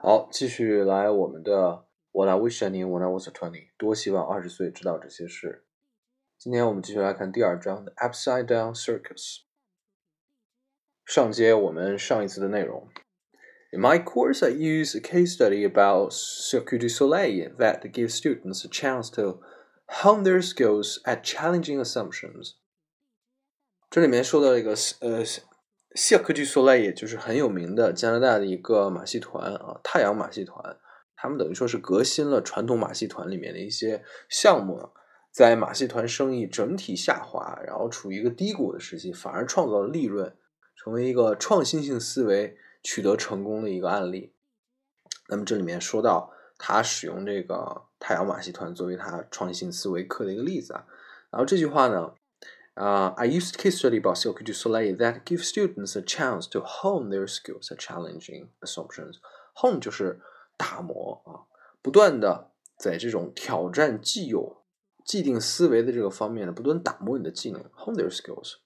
好，继续来我们的 What I wish I knew when I was twenty，多希望二十岁知道这些事。今天我们继续来看第二章的 Upside Down Circus。上节我们上一次的内容。In my course, I use a case study about Cirque du Soleil that gives students a chance to hone their skills at challenging assumptions. 这里面说到一个呃 ，Cirque du Soleil 就是很有名的加拿大的一个马戏团啊，太阳马戏团。他们等于说是革新了传统马戏团里面的一些项目，在马戏团生意整体下滑，然后处于一个低谷的时期，反而创造了利润，成为一个创新性思维。取得成功的一个案例。那么这里面说到他使用这个太阳马戏团作为他创新思维课的一个例子啊。然后这句话呢，啊、uh,，I used case study about Cirque du Soleil that gives students a chance to hone their skills at challenging assumptions. Hone 就是打磨啊，不断的在这种挑战既有既定思维的这个方面呢，不断打磨你的技能，hone their skills.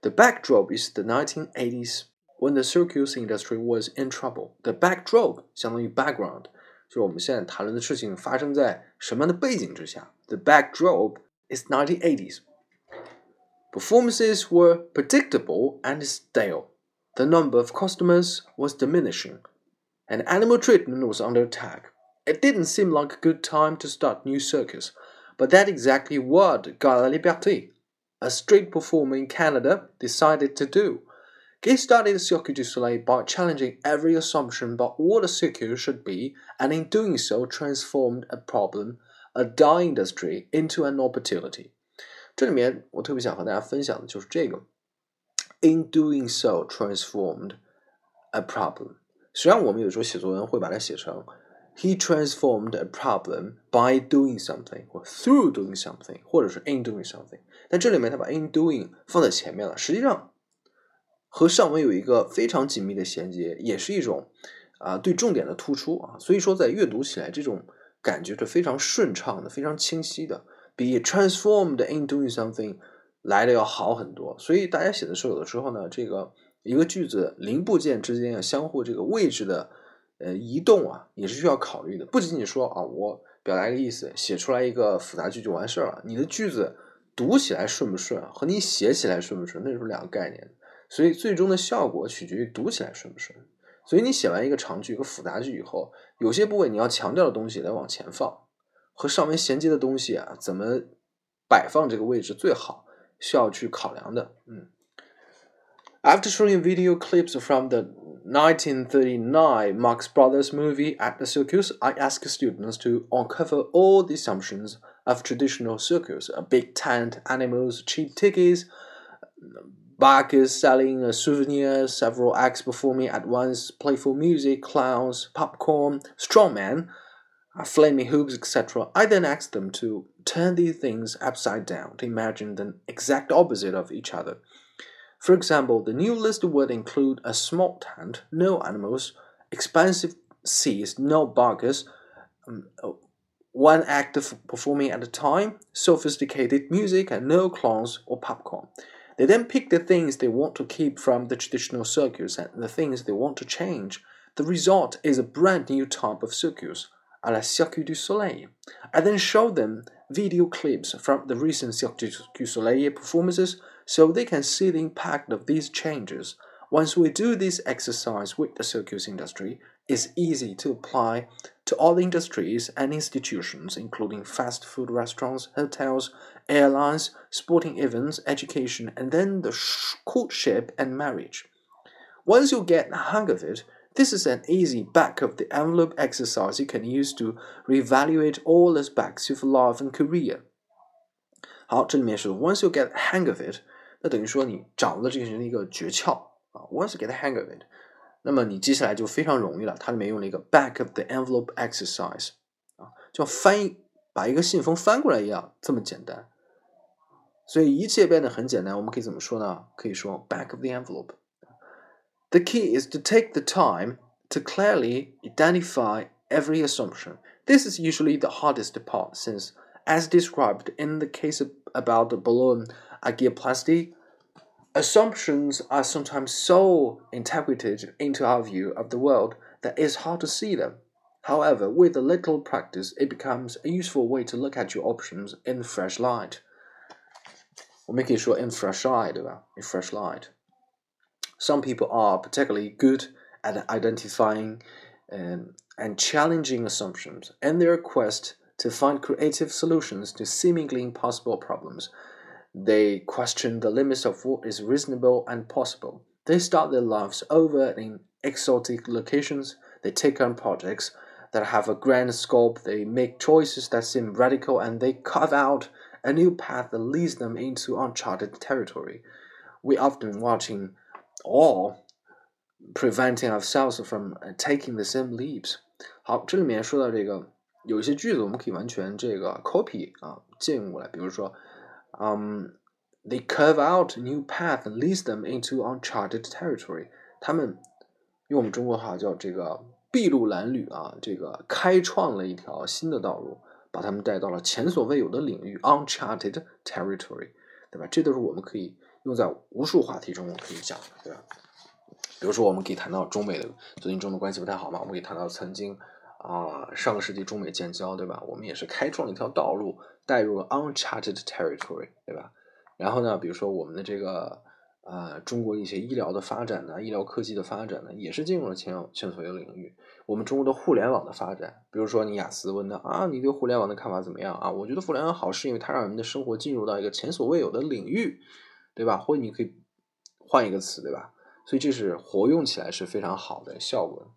The backdrop is the 1980s when the circus industry was in trouble. The backdrop 相当于 background，就是我们现在谈论的事情发生在什么样的背景之下。The backdrop is 1980s. Performances were predictable and stale. The number of customers was diminishing, and animal treatment was under attack. It didn't seem like a good time to start new circus, but that's exactly what Guy Laliberté, a street performer in Canada, decided to do. He studied Cirque du Soleil by challenging every assumption about what a circus should be, and in doing so transformed a problem, a dying industry, into an opportunity. 这里面我特别想和大家分享的就是这个，in doing so transformed a problem。实际上，我们有时候写作文会把它写成 he transformed a problem by doing something，或 through doing something，或者是 in doing something。但这里面他把 in doing 放在前面了，实际上和上文有一个非常紧密的衔接，也是一种啊对重点的突出啊，所以说在阅读起来这种感觉是非常顺畅的，非常清晰的，比 transformed in doing something 来的要好很多。所以大家写的时候，有的时候呢，这个一个句子零部件之间要相互这个位置的呃移动啊，也是需要考虑的。不仅仅说啊，我表达一个意思，写出来一个复杂句就完事儿了。你的句子读起来顺不顺，和你写起来顺不顺，那是两个概念。所以最终的效果取决于读起来顺不顺。所以你写完一个长句、一个复杂句以后，有些部位你要强调的东西得往前放，和上文衔接的东西啊，怎么摆放这个位置最好，需要去考量的。嗯。After showing video clips from the 1939 Marx Brothers movie at the circus, I asked students to uncover all the assumptions of traditional circus: a big tent, animals, cheap tickets Bikers selling souvenirs, several acts performing at once, playful music, clowns, popcorn, strongmen, flaming hoops, etc. I then asked them to turn these things upside down to imagine the exact opposite of each other. For example, the new list would include a small tent, no animals, expansive seats, no barkers, um, one act performing at a time, sophisticated music, and no clowns or popcorn. They then pick the things they want to keep from the traditional circus and the things they want to change. The result is a brand new type of circus, a la Cirque du Soleil. I then show them video clips from the recent Cirque du Soleil performances so they can see the impact of these changes. Once we do this exercise with the circus industry, it's easy to apply to all industries and institutions, including fast food restaurants, hotels, airlines, sporting events, education, and then the courtship and marriage. Once you get the hang of it, this is an easy back of the envelope exercise you can use to reevaluate all aspects of life and career. 好，这里面是 once you get the hang of it，那等于说你掌握了这个人的一个诀窍啊。Once you get the hang of it，那么你接下来就非常容易了。它里面用了一个 back of the envelope exercise 啊，就翻译把一个信封翻过来一样，这么简单。所以一切变得很简单，我们可以怎么说呢？可以说 back of the envelope。 the key is to take the time to clearly identify every assumption. This is usually the hardest part since, as described in the case about the balloon angioplasty, assumptions are sometimes so integrated into our view of the world that it's hard to see them. However, with a little practice, it becomes a useful way to look at your options in fresh light. 我们可以说 in fresh in fresh light。Some people are particularly good at identifying um, and challenging assumptions and their quest to find creative solutions to seemingly impossible problems. They question the limits of what is reasonable and possible. They start their lives over in exotic locations. They take on projects that have a grand scope. They make choices that seem radical and they carve out a new path that leads them into uncharted territory. We often watching or preventing ourselves from taking the same leaps. 好，这里面说到这个，有一些句子我们可以完全这个 copy 啊，借用过来。比如说，嗯、um,，they carve out new path and leads them into uncharted territory。他们用我们中国话叫这个筚路蓝缕啊，这个开创了一条新的道路，把他们带到了前所未有的领域 uncharted territory，对吧？这都是我们可以用在无数话题中我可以讲，对吧？比如说，我们可以谈到中美的最近中美关系不太好嘛，我们可以谈到曾经啊上个世纪中美建交，对吧？我们也是开创了一条道路，带入了 uncharted territory，对吧？然后呢，比如说我们的这个啊中国一些医疗的发展呢，医疗科技的发展呢，也是进入了前前所未有领域。我们中国的互联网的发展，比如说你雅思问的啊，你对互联网的看法怎么样啊？我觉得互联网好，是因为它让人们的生活进入到一个前所未有的领域，对吧？或者你可以换一个词，对吧？所以这是活用起来是非常好的效果。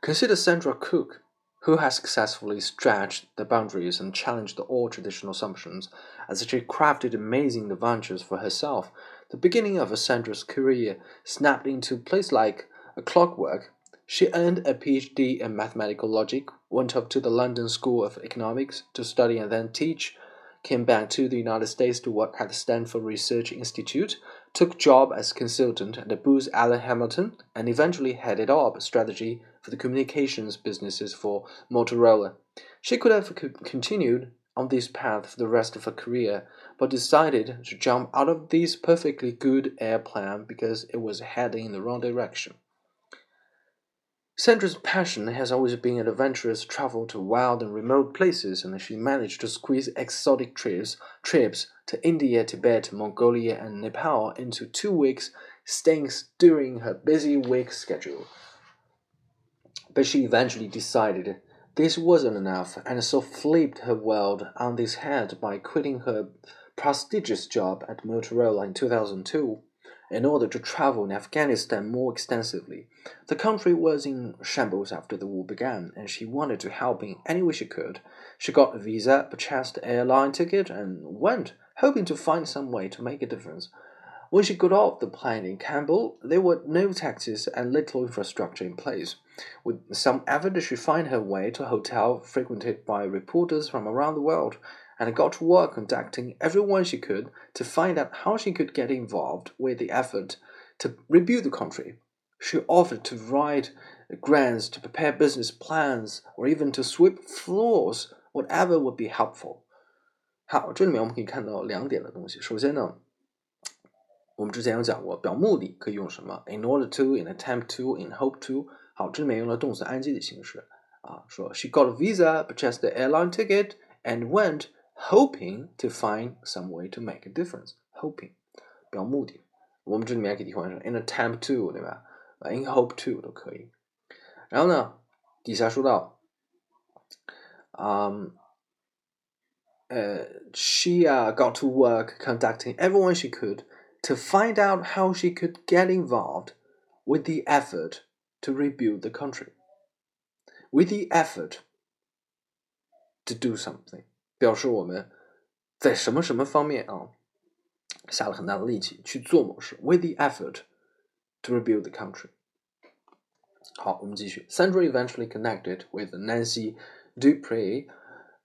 Consider Sandra Cook, who has successfully stretched the boundaries and challenged all traditional assumptions as she crafted amazing adventures for herself. The beginning of Sandra's career snapped into place like a clockwork. She earned a PhD in mathematical logic, went off to the London School of Economics to study and then teach, came back to the United States to work at the Stanford Research Institute, took job as consultant at the Booz Allen Hamilton, and eventually headed up strategy for the communications businesses for Motorola. She could have continued on this path for the rest of her career, but decided to jump out of this perfectly good airplane because it was heading in the wrong direction. Sandra's passion has always been an adventurous travel to wild and remote places, and she managed to squeeze exotic trips, trips to India, Tibet, Mongolia, and Nepal into two weeks, staying during her busy week schedule. But she eventually decided this wasn't enough, and so flipped her world on its head by quitting her prestigious job at Motorola in 2002 in order to travel in Afghanistan more extensively. The country was in shambles after the war began, and she wanted to help in any way she could. She got a visa, purchased an airline ticket, and went, hoping to find some way to make a difference. When she got off the plane in Kabul, there were no taxis and little infrastructure in place. With some effort, she found her way to a hotel frequented by reporters from around the world and got to work contacting everyone she could to find out how she could get involved with the effort to rebuild the country. She offered to write grants, to prepare business plans, or even to sweep floors, whatever would be helpful. 好，这里面我们可以看到两点的东西。首先呢，我们之前有讲过，表目的可以用什么？In order to, in attempt to, in hope to。好，这里面用了动词 ing 的形式啊，说 She got a visa, purchased the airline ticket, and went hoping to find some way to make a difference. Hoping 表目的，我们这里面可以替换成 in attempt to，对吧？啊，in hope to 都可以。然后呢，底下说到，嗯，呃，she uh, got to work contacting everyone she could to find out how she could get involved with the effort to rebuild the country. With the effort to do something. 表示我们在什么什么方面啊下了很大的力气去做某事，with the effort to rebuild the country。好，我们继续。Sandra eventually connected with Nancy Dupree,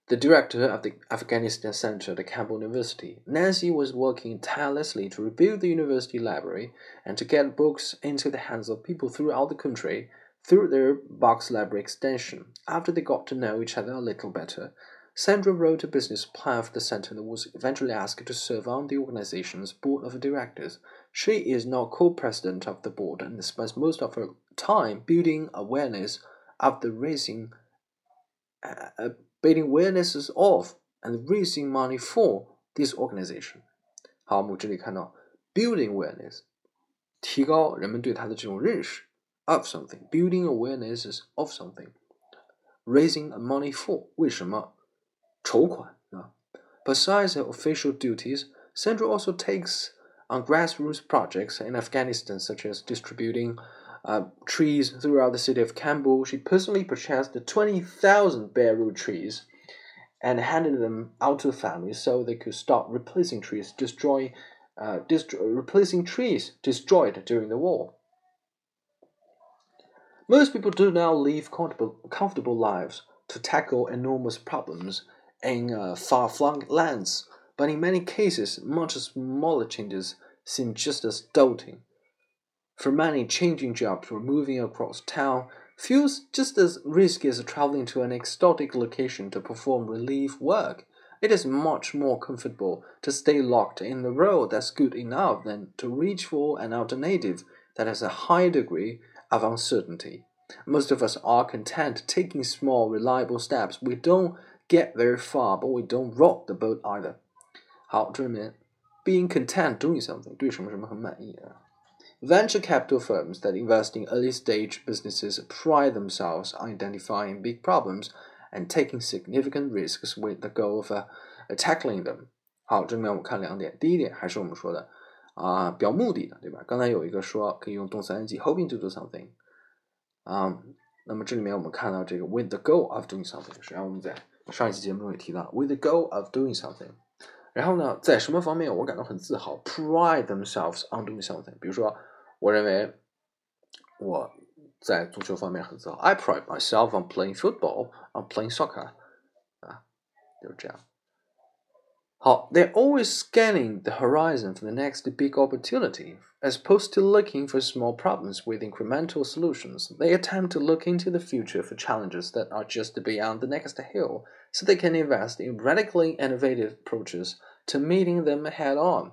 the director of the Afghanistan Center at Kabul University. Nancy was working tirelessly to rebuild the university library and to get books into the hands of people throughout the country through their box library extension. After they got to know each other a little better, Sandra wrote a business plan for the center and was eventually asked to serve on the organization's board of directors. She is now co-president of the board and spends most of her time building awareness of the raising, uh, uh building awarenesses of and raising money for this organization. 好，我们这里看到 building awareness，提高人们对它的这种认识 of something, building awarenesses of something, raising money for 为什么 筹款啊？Besides official duties, Central also takes on grassroots projects in Afghanistan, such as distributing uh, trees throughout the city of Kabul. She personally purchased 20,000 bare trees and handed them out to families so they could stop replacing trees destroy, uh, replacing trees destroyed during the war. Most people do now live comfortable, comfortable lives to tackle enormous problems in uh, far-flung lands, but in many cases, much smaller changes seem just as daunting. For many, changing jobs or moving across town feels just as risky as traveling to an exotic location to perform relief work. It is much more comfortable to stay locked in the role that's good enough than to reach for an alternative that has a high degree of uncertainty. Most of us are content taking small, reliable steps. We don't get very far, but we don't rock the boat either. 好，这里面 being content doing something 对什么什么很满意啊。Venture capital firms that invest in early stage businesses pride themselves on identifying big problems and taking significant risks with the goal of uh, tackling them. 好，这里面我们看两点，第一点还是我们说的啊、呃，表目的的，对吧？刚才有一个说可以用动词 ing，hoping to do something，啊，那么这里面我们看到这个 with the goal of doing something，实际上我们在 上一期节目中也提到 with the goal of doing something。然后呢，在什么方面我感到很自豪？pride themselves on doing something。比如说，我认为我在足球方面很自豪。I pride myself on playing football, on playing soccer。啊，就是这样。好，they're always scanning the horizon for the next big opportunity. As opposed to looking for small problems with incremental solutions, they attempt to look into the future for challenges that are just beyond the next hill, so they can invest in radically innovative approaches to meeting them head on.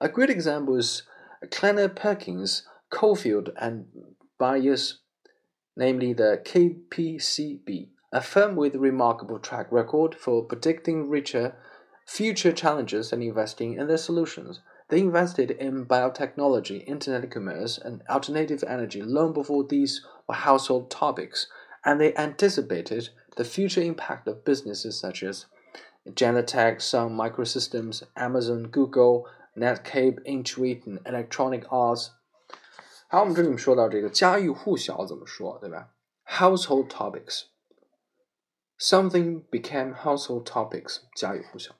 A great example is Kleiner Perkins Caufield and Byers, namely the KPCB, a firm with a remarkable track record for predicting richer future challenges and investing in their solutions. They invested in biotechnology, internet commerce, and alternative energy long before these were household topics, and they anticipated the future impact of businesses such as Genentech, Sun Microsystems, Amazon, Google, Netscape, Intuit, and Electronic Arts。好，我们这里面说到这个家喻户晓怎么说，对吧？Household topics. Something became household topics. 家喻户晓。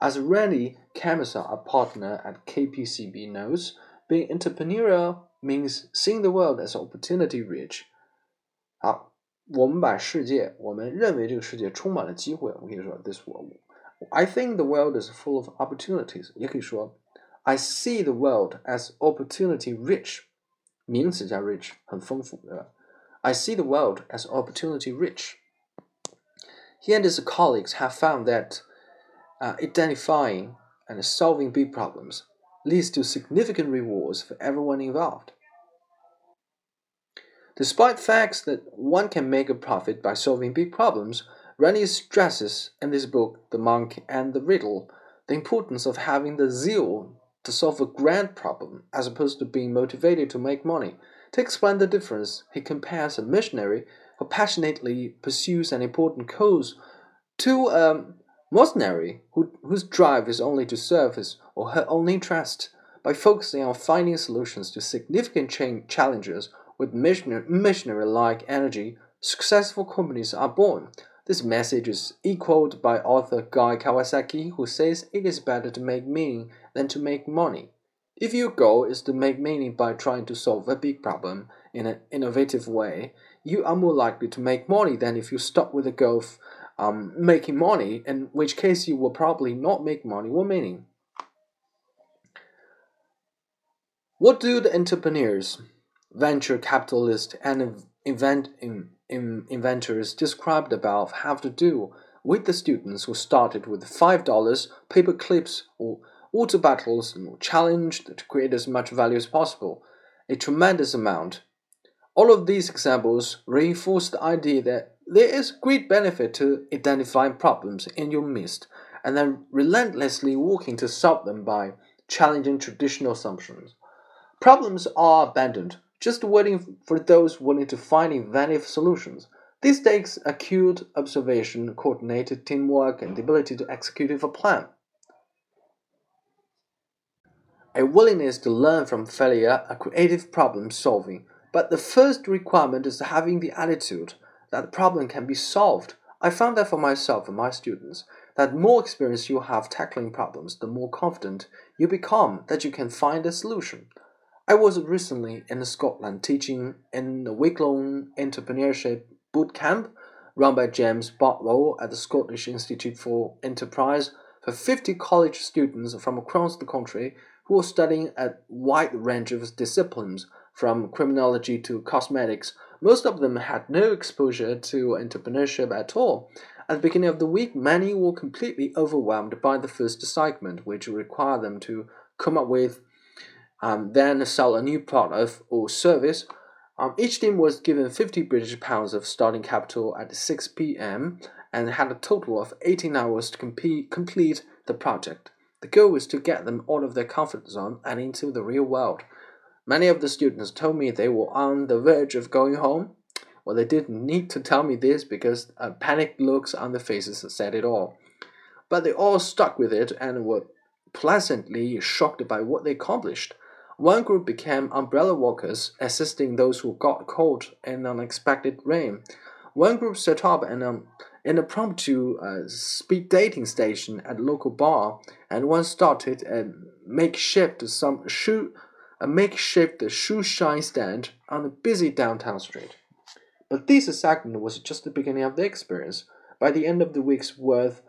as Randy Komisar, a partner at KPCB, knows, being entrepreneurial means seeing the world as opportunity rich。好，我们把世界，我们认为这个世界充满了机会。我们可以说，this world。I think the world is full of opportunities。也可以说，I see the world as opportunity rich。名词加 rich 很丰富，对吧？I see the world as opportunity rich。He and his colleagues have found that uh, identifying and solving big problems leads to significant rewards for everyone involved. Despite facts that one can make a profit by solving big problems, Rennie stresses in this book, The Monk and the Riddle, the importance of having the zeal to solve a grand problem as opposed to being motivated to make money. To explain the difference, he compares a missionary who passionately pursues an important cause to a mercenary who, whose drive is only to serve his or her own interest. By focusing on finding solutions to significant challenges with missionary like energy, successful companies are born. This message is echoed by author Guy Kawasaki, who says it is better to make meaning than to make money. If your goal is to make meaning by trying to solve a big problem in an innovative way, you are more likely to make money than if you stop with the goal um, making money, in which case you will probably not make money or meaning. What do the entrepreneurs, venture capitalists, and invent, in, in inventors described above have to do with the students who started with $5 paper clips or water battles and challenged to create as much value as possible, a tremendous amount. All of these examples reinforce the idea that there is great benefit to identifying problems in your midst and then relentlessly working to solve them by challenging traditional assumptions. Problems are abandoned, just waiting for those willing to find inventive solutions. This takes acute observation, coordinated teamwork, and the ability to execute a plan. A willingness to learn from failure, a creative problem solving. But the first requirement is having the attitude that the problem can be solved. I found that for myself and my students, that more experience you have tackling problems, the more confident you become that you can find a solution. I was recently in Scotland teaching in a week long entrepreneurship boot camp run by James Bartlow at the Scottish Institute for Enterprise for 50 college students from across the country who were studying a wide range of disciplines from criminology to cosmetics. Most of them had no exposure to entrepreneurship at all, at the beginning of the week, many were completely overwhelmed by the first assignment, which required them to come up with um, then sell a new product or service. Um, each team was given 50 British pounds of starting capital at 6 p.m. and had a total of 18 hours to compete, complete the project. The goal was to get them out of their comfort zone and into the real world. Many of the students told me they were on the verge of going home well, they didn't need to tell me this because uh, panicked looks on their faces said it all. But they all stuck with it and were pleasantly shocked by what they accomplished. One group became umbrella walkers, assisting those who got caught in unexpected rain. One group set up an um, impromptu uh, speed dating station at a local bar, and one started a makeshift some shoe a makeshift shoe shine stand on a busy downtown street. But this segment was just the beginning of the experience. By the end of the week's worth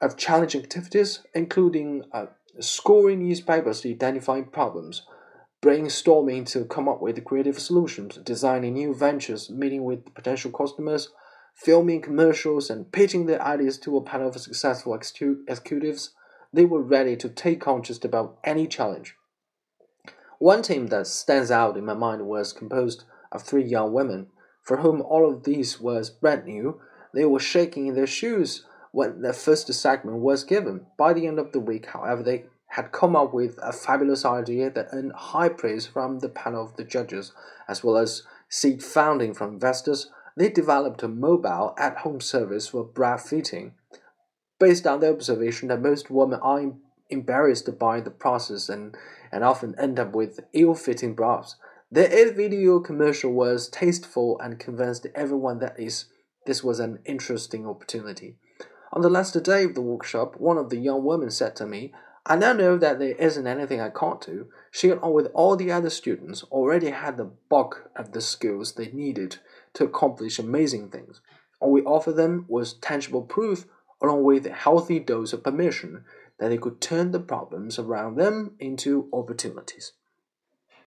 of challenging activities, including uh, scoring newspapers to identify problems, brainstorming to come up with creative solutions, designing new ventures, meeting with potential customers, filming commercials, and pitching their ideas to a panel of successful executives, they were ready to take on just about any challenge. One team that stands out in my mind was composed of three young women for whom all of this was brand new, they were shaking in their shoes when their first segment was given. By the end of the week, however, they had come up with a fabulous idea that earned high praise from the panel of the judges, as well as seed funding from investors. They developed a mobile at home service for bra fitting. Based on the observation that most women are embarrassed by the process and, and often end up with ill fitting bras. The ad video commercial was tasteful and convinced everyone that is this was an interesting opportunity. On the last day of the workshop, one of the young women said to me, I now know that there isn't anything I can't do. She, along with all the other students, already had the bulk of the skills they needed to accomplish amazing things. All we offered them was tangible proof, along with a healthy dose of permission, that they could turn the problems around them into opportunities.